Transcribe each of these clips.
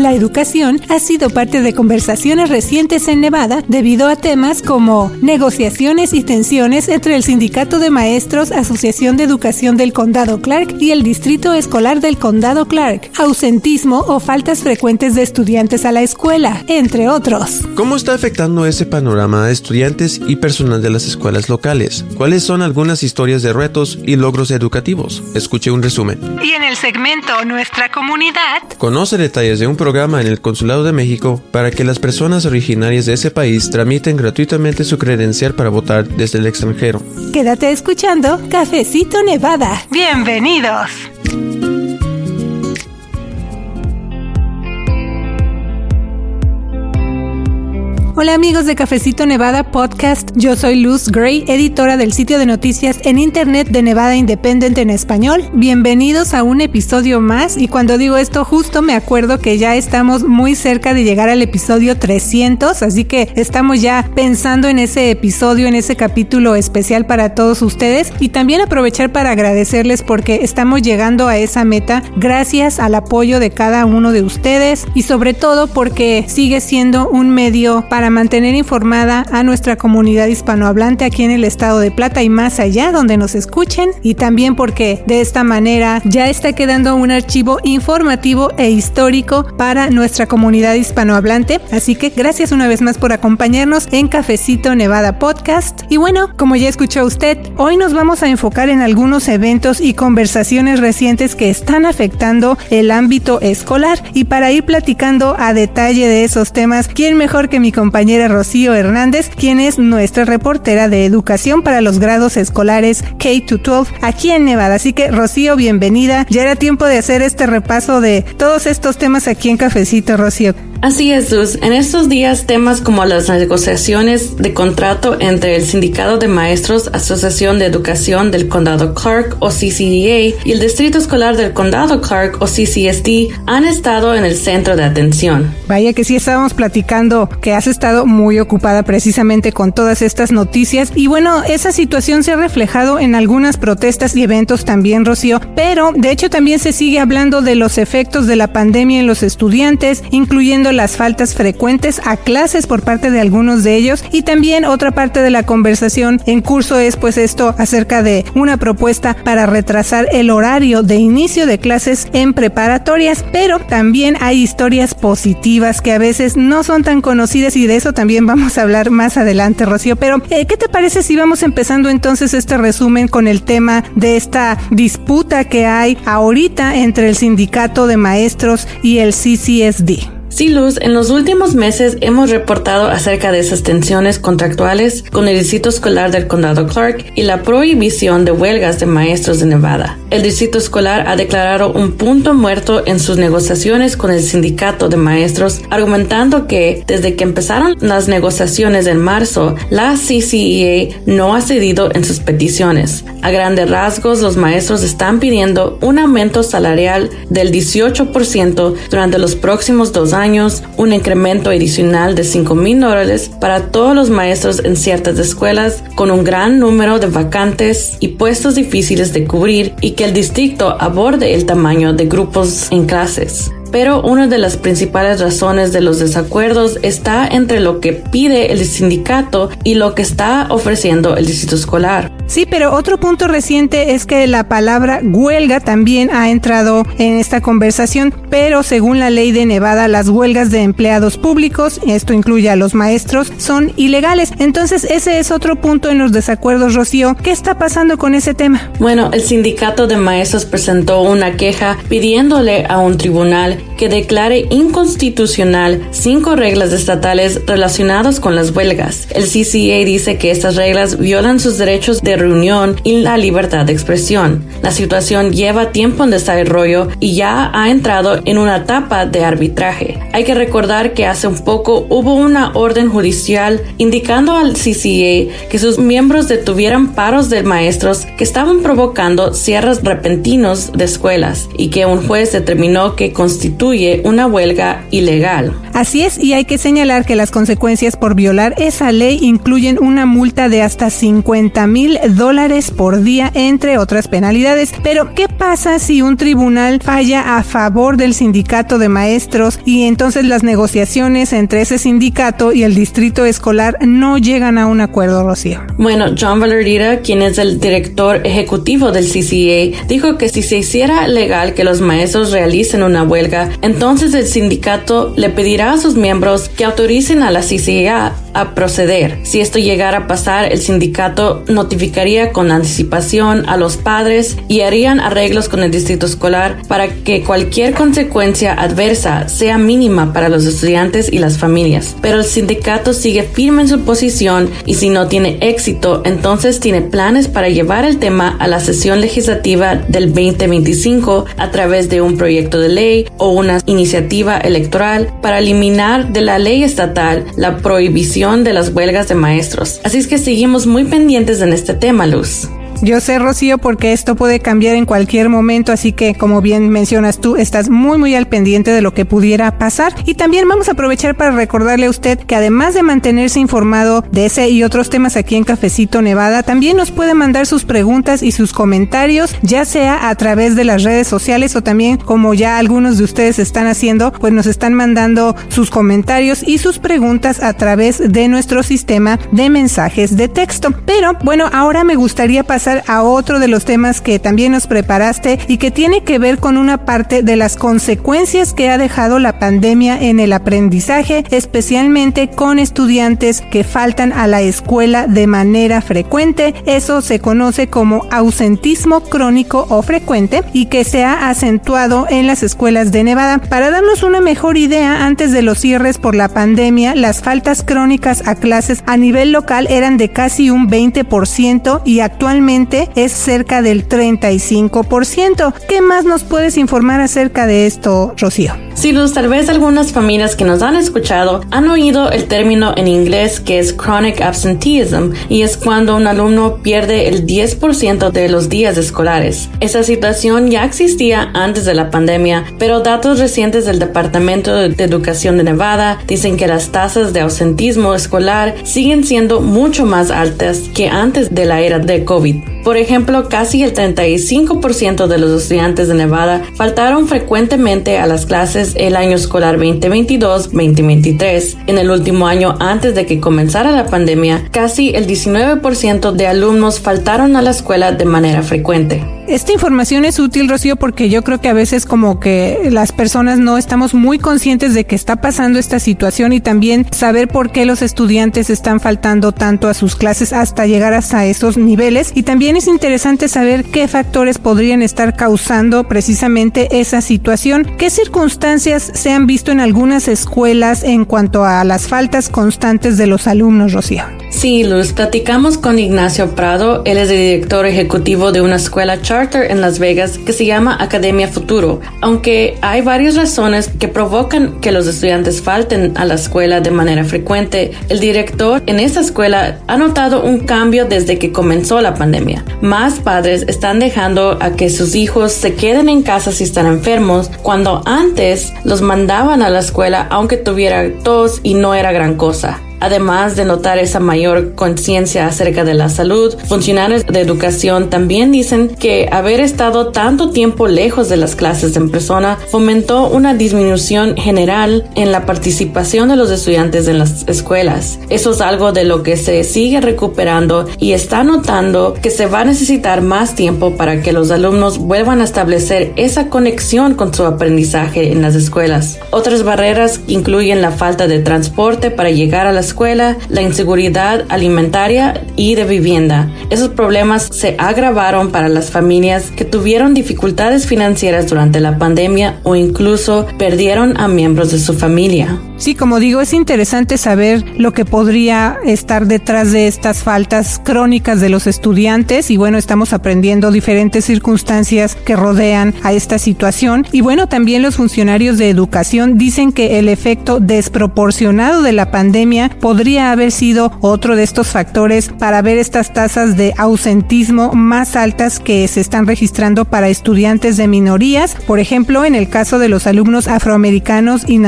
La educación ha sido parte de conversaciones recientes en Nevada debido a temas como negociaciones y tensiones entre el Sindicato de Maestros, Asociación de Educación del Condado Clark y el Distrito Escolar del Condado Clark, ausentismo o faltas frecuentes de estudiantes a la escuela, entre otros. ¿Cómo está afectando ese panorama a estudiantes y personal de las escuelas locales? ¿Cuáles son algunas historias de retos y logros educativos? Escuche un resumen. Y en el segmento Nuestra Comunidad, conoce detalles de un programa en el Consulado de México para que las personas originarias de ese país tramiten gratuitamente su credencial para votar desde el extranjero. Quédate escuchando Cafecito Nevada. Bienvenidos. Hola amigos de Cafecito Nevada Podcast, yo soy Luz Gray, editora del sitio de noticias en internet de Nevada Independent en español. Bienvenidos a un episodio más y cuando digo esto justo me acuerdo que ya estamos muy cerca de llegar al episodio 300, así que estamos ya pensando en ese episodio, en ese capítulo especial para todos ustedes y también aprovechar para agradecerles porque estamos llegando a esa meta gracias al apoyo de cada uno de ustedes y sobre todo porque sigue siendo un medio para mantener informada a nuestra comunidad hispanohablante aquí en el estado de Plata y más allá donde nos escuchen y también porque de esta manera ya está quedando un archivo informativo e histórico para nuestra comunidad hispanohablante. Así que gracias una vez más por acompañarnos en Cafecito Nevada Podcast. Y bueno, como ya escuchó usted, hoy nos vamos a enfocar en algunos eventos y conversaciones recientes que están afectando el ámbito escolar y para ir platicando a detalle de esos temas, ¿quién mejor que mi compañero compañera Rocío Hernández, quien es nuestra reportera de educación para los grados escolares K-12 aquí en Nevada. Así que Rocío, bienvenida. Ya era tiempo de hacer este repaso de todos estos temas aquí en Cafecito, Rocío. Así es, Luz. En estos días, temas como las negociaciones de contrato entre el Sindicato de Maestros, Asociación de Educación del Condado Clark o CCDA y el Distrito Escolar del Condado Clark o CCSD han estado en el centro de atención. Vaya que sí estábamos platicando que has estado muy ocupada precisamente con todas estas noticias y bueno, esa situación se ha reflejado en algunas protestas y eventos también, Rocío, pero de hecho también se sigue hablando de los efectos de la pandemia en los estudiantes, incluyendo las faltas frecuentes a clases por parte de algunos de ellos y también otra parte de la conversación en curso es pues esto acerca de una propuesta para retrasar el horario de inicio de clases en preparatorias, pero también hay historias positivas que a veces no son tan conocidas y de eso también vamos a hablar más adelante, Rocío. Pero, eh, ¿qué te parece si vamos empezando entonces este resumen con el tema de esta disputa que hay ahorita entre el sindicato de maestros y el CCSD? Sí, Luz, en los últimos meses hemos reportado acerca de esas tensiones contractuales con el Distrito Escolar del Condado Clark y la prohibición de huelgas de maestros de Nevada. El Distrito Escolar ha declarado un punto muerto en sus negociaciones con el Sindicato de Maestros, argumentando que desde que empezaron las negociaciones en marzo, la CCEA no ha cedido en sus peticiones. A grandes rasgos, los maestros están pidiendo un aumento salarial del 18% durante los próximos dos años un incremento adicional de 5 mil dólares para todos los maestros en ciertas escuelas con un gran número de vacantes y puestos difíciles de cubrir y que el distrito aborde el tamaño de grupos en clases pero una de las principales razones de los desacuerdos está entre lo que pide el sindicato y lo que está ofreciendo el distrito escolar. Sí, pero otro punto reciente es que la palabra huelga también ha entrado en esta conversación, pero según la ley de Nevada, las huelgas de empleados públicos, esto incluye a los maestros, son ilegales. Entonces, ese es otro punto en los desacuerdos, Rocío. ¿Qué está pasando con ese tema? Bueno, el sindicato de maestros presentó una queja pidiéndole a un tribunal que declare inconstitucional cinco reglas estatales relacionadas con las huelgas. El CCA dice que estas reglas violan sus derechos de reunión y la libertad de expresión. La situación lleva tiempo en desarrollo y ya ha entrado en una etapa de arbitraje. Hay que recordar que hace un poco hubo una orden judicial indicando al CCA que sus miembros detuvieran paros de maestros que estaban provocando cierres repentinos de escuelas y que un juez determinó que constituye una huelga ilegal. Así es, y hay que señalar que las consecuencias por violar esa ley incluyen una multa de hasta 50 mil dólares por día, entre otras penalidades. Pero, ¿qué pasa si un tribunal falla a favor del sindicato de maestros y entonces las negociaciones entre ese sindicato y el distrito escolar no llegan a un acuerdo, Rocío? Bueno, John Valerita, quien es el director ejecutivo del CCA, dijo que si se hiciera legal que los maestros realicen una huelga, entonces el sindicato le pedirá a sus miembros que autoricen a la CCA a proceder. Si esto llegara a pasar, el sindicato con anticipación a los padres y harían arreglos con el distrito escolar para que cualquier consecuencia adversa sea mínima para los estudiantes y las familias. Pero el sindicato sigue firme en su posición y si no tiene éxito, entonces tiene planes para llevar el tema a la sesión legislativa del 2025 a través de un proyecto de ley o una iniciativa electoral para eliminar de la ley estatal la prohibición de las huelgas de maestros. Así es que seguimos muy pendientes en este tema, Luz. Yo sé, Rocío, porque esto puede cambiar en cualquier momento, así que como bien mencionas tú, estás muy muy al pendiente de lo que pudiera pasar. Y también vamos a aprovechar para recordarle a usted que además de mantenerse informado de ese y otros temas aquí en Cafecito Nevada, también nos puede mandar sus preguntas y sus comentarios, ya sea a través de las redes sociales o también como ya algunos de ustedes están haciendo, pues nos están mandando sus comentarios y sus preguntas a través de nuestro sistema de mensajes de texto. Pero bueno, ahora me gustaría pasar a otro de los temas que también nos preparaste y que tiene que ver con una parte de las consecuencias que ha dejado la pandemia en el aprendizaje, especialmente con estudiantes que faltan a la escuela de manera frecuente. Eso se conoce como ausentismo crónico o frecuente y que se ha acentuado en las escuelas de Nevada. Para darnos una mejor idea, antes de los cierres por la pandemia, las faltas crónicas a clases a nivel local eran de casi un 20% y actualmente es cerca del 35%. ¿Qué más nos puedes informar acerca de esto, Rocío? Sí, Luz, tal vez algunas familias que nos han escuchado han oído el término en inglés que es chronic absenteeism y es cuando un alumno pierde el 10% de los días escolares. Esa situación ya existía antes de la pandemia, pero datos recientes del Departamento de Educación de Nevada dicen que las tasas de ausentismo escolar siguen siendo mucho más altas que antes de la era de COVID. Mm-hmm. Por ejemplo, casi el 35% de los estudiantes de Nevada faltaron frecuentemente a las clases el año escolar 2022-2023. En el último año antes de que comenzara la pandemia, casi el 19% de alumnos faltaron a la escuela de manera frecuente. Esta información es útil, Rocío, porque yo creo que a veces como que las personas no estamos muy conscientes de que está pasando esta situación y también saber por qué los estudiantes están faltando tanto a sus clases hasta llegar hasta esos niveles. Y también es interesante saber qué factores podrían estar causando precisamente esa situación, qué circunstancias se han visto en algunas escuelas en cuanto a las faltas constantes de los alumnos, Rocío. Sí, Luz, platicamos con Ignacio Prado, él es el director ejecutivo de una escuela charter en Las Vegas que se llama Academia Futuro. Aunque hay varias razones que provocan que los estudiantes falten a la escuela de manera frecuente, el director en esa escuela ha notado un cambio desde que comenzó la pandemia. Más padres están dejando a que sus hijos se queden en casa si están enfermos, cuando antes los mandaban a la escuela aunque tuviera tos y no era gran cosa. Además de notar esa mayor conciencia acerca de la salud, funcionarios de educación también dicen que haber estado tanto tiempo lejos de las clases en persona fomentó una disminución general en la participación de los estudiantes en las escuelas. Eso es algo de lo que se sigue recuperando y está notando que se va a necesitar más tiempo para que los alumnos vuelvan a establecer esa conexión con su aprendizaje en las escuelas. Otras barreras incluyen la falta de transporte para llegar a las la inseguridad alimentaria y de vivienda. Esos problemas se agravaron para las familias que tuvieron dificultades financieras durante la pandemia o incluso perdieron a miembros de su familia. Sí, como digo, es interesante saber lo que podría estar detrás de estas faltas crónicas de los estudiantes y bueno, estamos aprendiendo diferentes circunstancias que rodean a esta situación y bueno, también los funcionarios de educación dicen que el efecto desproporcionado de la pandemia podría haber sido otro de estos factores para ver estas tasas de ausentismo más altas que se están registrando para estudiantes de minorías. Por ejemplo, en el caso de los alumnos afroamericanos y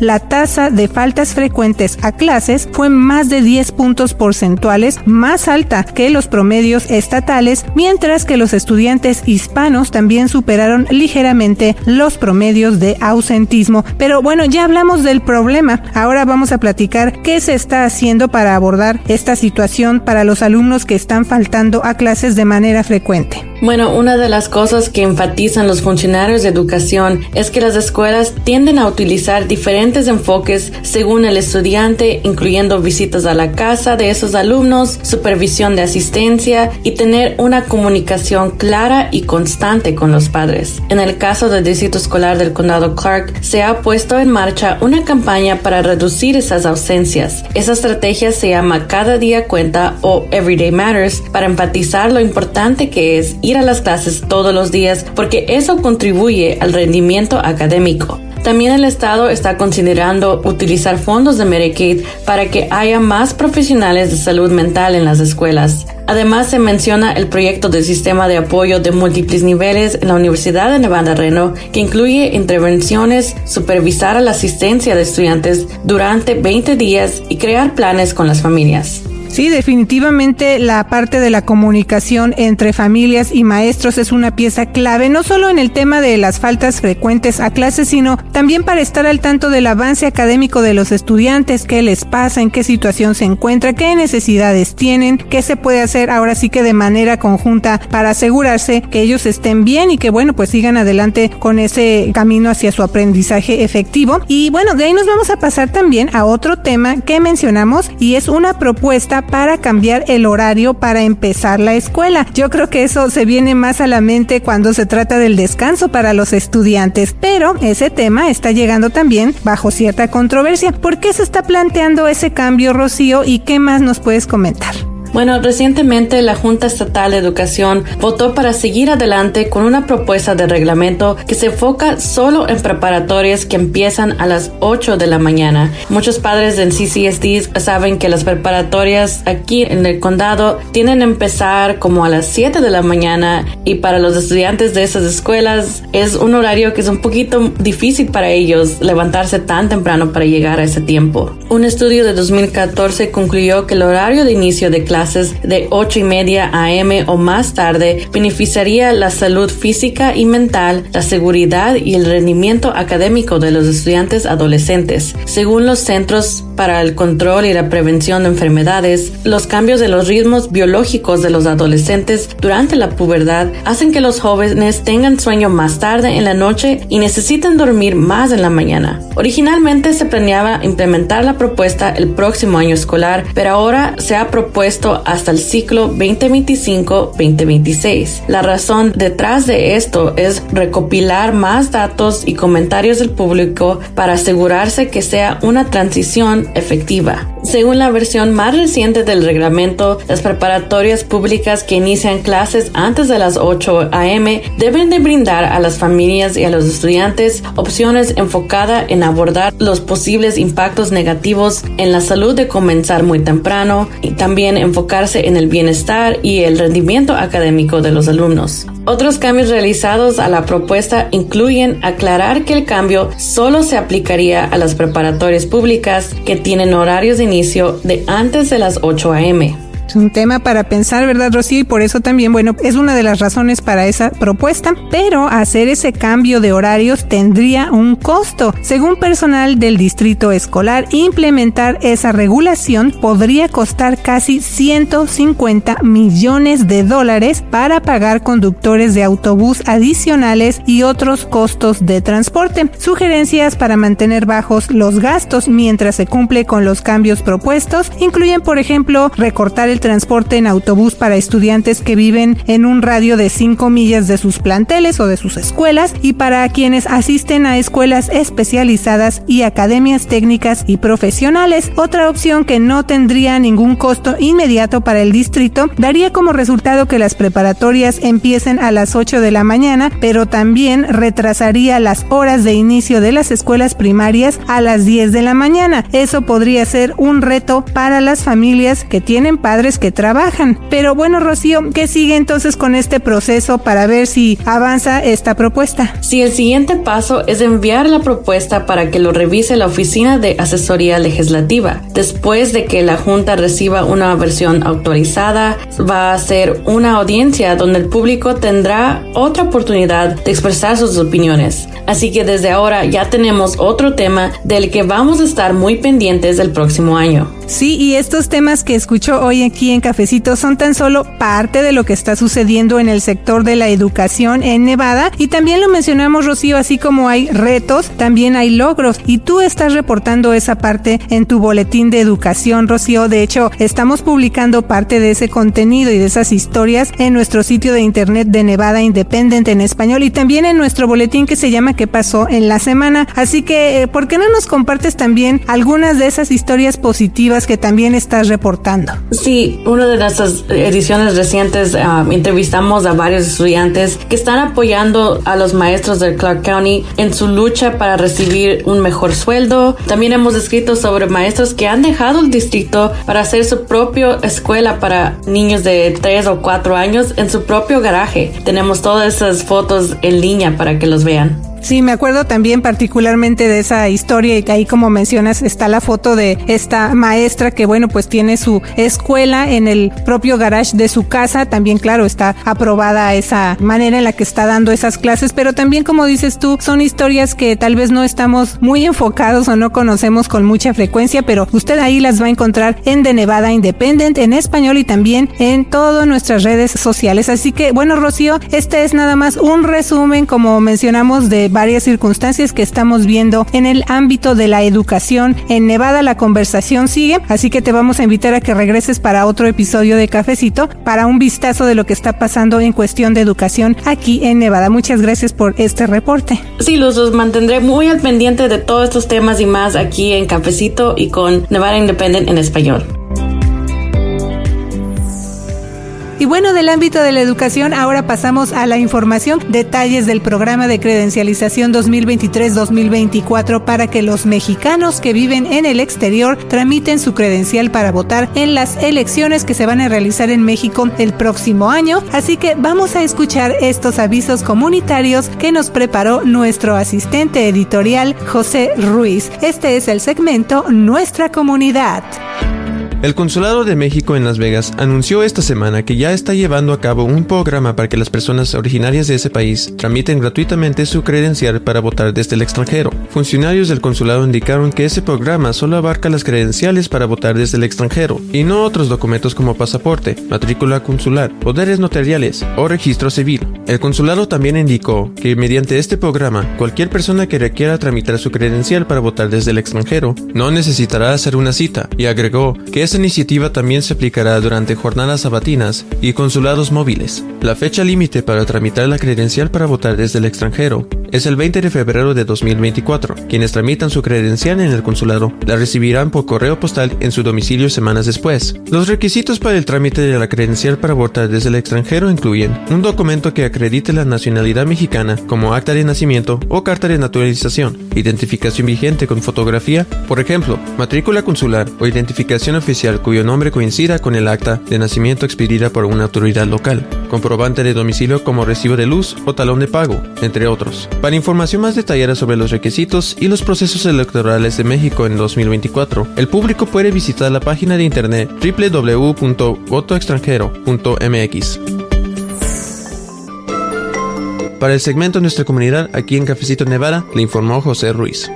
la tasa de faltas frecuentes a clases fue más de 10 puntos porcentuales más alta que los promedios estatales, mientras que los estudiantes hispanos también superaron ligeramente los promedios de ausentismo. Pero bueno, ya hablamos del problema. Ahora vamos a platicar qué se está haciendo para abordar esta situación para los alumnos que están faltando a clases de manera frecuente. Bueno, una de las cosas que enfatizan los funcionarios de educación es que las escuelas tienden a utilizar diferentes enfoques según el estudiante, incluyendo visitas a la casa de esos alumnos, supervisión de asistencia y tener una comunicación clara y constante con los padres. En el caso del Distrito Escolar del Condado Clark, se ha puesto en marcha una campaña para reducir esas ausencias. Esa estrategia se llama Cada día cuenta o Everyday Matters para enfatizar lo importante que es ir a las clases todos los días porque eso contribuye al rendimiento académico. También el Estado está considerando utilizar fondos de Medicaid para que haya más profesionales de salud mental en las escuelas. Además, se menciona el proyecto del sistema de apoyo de múltiples niveles en la Universidad de Nevada Reno, que incluye intervenciones, supervisar la asistencia de estudiantes durante 20 días y crear planes con las familias. Sí, definitivamente la parte de la comunicación entre familias y maestros es una pieza clave, no solo en el tema de las faltas frecuentes a clases, sino también para estar al tanto del avance académico de los estudiantes, qué les pasa, en qué situación se encuentra, qué necesidades tienen, qué se puede hacer ahora sí que de manera conjunta para asegurarse que ellos estén bien y que bueno, pues sigan adelante con ese camino hacia su aprendizaje efectivo. Y bueno, de ahí nos vamos a pasar también a otro tema que mencionamos y es una propuesta para cambiar el horario para empezar la escuela. Yo creo que eso se viene más a la mente cuando se trata del descanso para los estudiantes, pero ese tema está llegando también bajo cierta controversia. ¿Por qué se está planteando ese cambio, Rocío, y qué más nos puedes comentar? Bueno, recientemente la Junta Estatal de Educación votó para seguir adelante con una propuesta de reglamento que se enfoca solo en preparatorias que empiezan a las 8 de la mañana. Muchos padres en CCSD saben que las preparatorias aquí en el condado tienen que empezar como a las 7 de la mañana y para los estudiantes de esas escuelas es un horario que es un poquito difícil para ellos levantarse tan temprano para llegar a ese tiempo. Un estudio de 2014 concluyó que el horario de inicio de clase de 8 y media AM o más tarde beneficiaría la salud física y mental, la seguridad y el rendimiento académico de los estudiantes adolescentes. Según los Centros para el Control y la Prevención de Enfermedades, los cambios de los ritmos biológicos de los adolescentes durante la pubertad hacen que los jóvenes tengan sueño más tarde en la noche y necesiten dormir más en la mañana. Originalmente se planeaba implementar la propuesta el próximo año escolar, pero ahora se ha propuesto hasta el ciclo 2025-2026. La razón detrás de esto es recopilar más datos y comentarios del público para asegurarse que sea una transición efectiva. Según la versión más reciente del reglamento, las preparatorias públicas que inician clases antes de las 8 a.m. deben de brindar a las familias y a los estudiantes opciones enfocadas en abordar los posibles impactos negativos en la salud de comenzar muy temprano y también enfocarse en el bienestar y el rendimiento académico de los alumnos. Otros cambios realizados a la propuesta incluyen aclarar que el cambio solo se aplicaría a las preparatorias públicas que tienen horarios de inicio de antes de las 8 a.m. Es un tema para pensar, ¿verdad, Rocío? Y por eso también, bueno, es una de las razones para esa propuesta, pero hacer ese cambio de horarios tendría un costo. Según personal del distrito escolar, implementar esa regulación podría costar casi 150 millones de dólares para pagar conductores de autobús adicionales y otros costos de transporte. Sugerencias para mantener bajos los gastos mientras se cumple con los cambios propuestos incluyen, por ejemplo, recortar el transporte en autobús para estudiantes que viven en un radio de 5 millas de sus planteles o de sus escuelas y para quienes asisten a escuelas especializadas y academias técnicas y profesionales. Otra opción que no tendría ningún costo inmediato para el distrito daría como resultado que las preparatorias empiecen a las 8 de la mañana, pero también retrasaría las horas de inicio de las escuelas primarias a las 10 de la mañana. Eso podría ser un reto para las familias que tienen padres que trabajan. Pero bueno, Rocío, ¿qué sigue entonces con este proceso para ver si avanza esta propuesta? Sí, el siguiente paso es enviar la propuesta para que lo revise la Oficina de Asesoría Legislativa. Después de que la Junta reciba una versión autorizada, va a ser una audiencia donde el público tendrá otra oportunidad de expresar sus opiniones. Así que desde ahora ya tenemos otro tema del que vamos a estar muy pendientes el próximo año. Sí, y estos temas que escucho hoy aquí en Cafecito son tan solo parte de lo que está sucediendo en el sector de la educación en Nevada. Y también lo mencionamos, Rocío, así como hay retos, también hay logros. Y tú estás reportando esa parte en tu boletín de educación, Rocío. De hecho, estamos publicando parte de ese contenido y de esas historias en nuestro sitio de internet de Nevada Independent en español y también en nuestro boletín que se llama ¿Qué pasó en la semana? Así que, ¿por qué no nos compartes también algunas de esas historias positivas? Que también estás reportando. Sí, una de nuestras ediciones recientes ah, entrevistamos a varios estudiantes que están apoyando a los maestros de Clark County en su lucha para recibir un mejor sueldo. También hemos escrito sobre maestros que han dejado el distrito para hacer su propia escuela para niños de 3 o 4 años en su propio garaje. Tenemos todas esas fotos en línea para que los vean. Sí, me acuerdo también particularmente de esa historia y que ahí como mencionas está la foto de esta maestra que bueno pues tiene su escuela en el propio garage de su casa. También claro está aprobada esa manera en la que está dando esas clases, pero también como dices tú son historias que tal vez no estamos muy enfocados o no conocemos con mucha frecuencia, pero usted ahí las va a encontrar en The Nevada Independent en español y también en todas nuestras redes sociales. Así que bueno Rocío, este es nada más un resumen como mencionamos de varias circunstancias que estamos viendo en el ámbito de la educación. En Nevada la conversación sigue, así que te vamos a invitar a que regreses para otro episodio de Cafecito para un vistazo de lo que está pasando en cuestión de educación aquí en Nevada. Muchas gracias por este reporte. Sí, los, los mantendré muy al pendiente de todos estos temas y más aquí en Cafecito y con Nevada Independent en español. Y bueno, del ámbito de la educación, ahora pasamos a la información, detalles del programa de credencialización 2023-2024 para que los mexicanos que viven en el exterior tramiten su credencial para votar en las elecciones que se van a realizar en México el próximo año. Así que vamos a escuchar estos avisos comunitarios que nos preparó nuestro asistente editorial José Ruiz. Este es el segmento Nuestra Comunidad. El Consulado de México en Las Vegas anunció esta semana que ya está llevando a cabo un programa para que las personas originarias de ese país tramiten gratuitamente su credencial para votar desde el extranjero. Funcionarios del consulado indicaron que ese programa solo abarca las credenciales para votar desde el extranjero y no otros documentos como pasaporte, matrícula consular, poderes notariales o registro civil. El consulado también indicó que mediante este programa, cualquier persona que requiera tramitar su credencial para votar desde el extranjero no necesitará hacer una cita y agregó que es esta iniciativa también se aplicará durante jornadas sabatinas y consulados móviles. La fecha límite para tramitar la credencial para votar desde el extranjero es el 20 de febrero de 2024. Quienes tramitan su credencial en el consulado la recibirán por correo postal en su domicilio semanas después. Los requisitos para el trámite de la credencial para votar desde el extranjero incluyen un documento que acredite la nacionalidad mexicana como acta de nacimiento o carta de naturalización, identificación vigente con fotografía, por ejemplo, matrícula consular o identificación oficial cuyo nombre coincida con el acta de nacimiento expedida por una autoridad local, comprobante de domicilio como recibo de luz o talón de pago, entre otros. Para información más detallada sobre los requisitos y los procesos electorales de México en 2024, el público puede visitar la página de internet www.votoextranjero.mx. Para el segmento de nuestra comunidad aquí en Cafecito Nevada, le informó José Ruiz.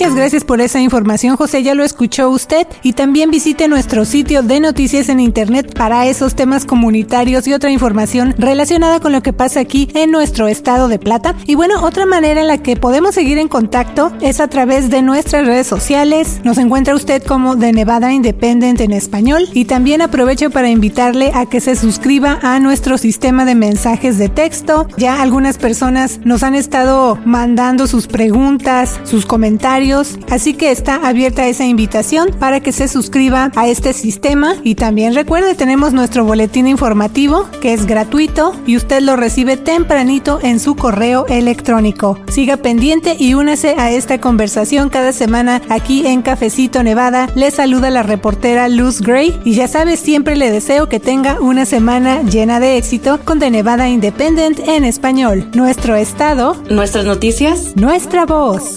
Muchas gracias por esa información, José. Ya lo escuchó usted. Y también visite nuestro sitio de noticias en Internet para esos temas comunitarios y otra información relacionada con lo que pasa aquí en nuestro estado de Plata. Y bueno, otra manera en la que podemos seguir en contacto es a través de nuestras redes sociales. Nos encuentra usted como de Nevada Independent en español. Y también aprovecho para invitarle a que se suscriba a nuestro sistema de mensajes de texto. Ya algunas personas nos han estado mandando sus preguntas, sus comentarios así que está abierta esa invitación para que se suscriba a este sistema y también recuerde tenemos nuestro boletín informativo que es gratuito y usted lo recibe tempranito en su correo electrónico. Siga pendiente y únase a esta conversación cada semana aquí en Cafecito Nevada. Le saluda la reportera Luz Gray y ya sabes, siempre le deseo que tenga una semana llena de éxito con The Nevada Independent en español. Nuestro estado, nuestras noticias, nuestra voz.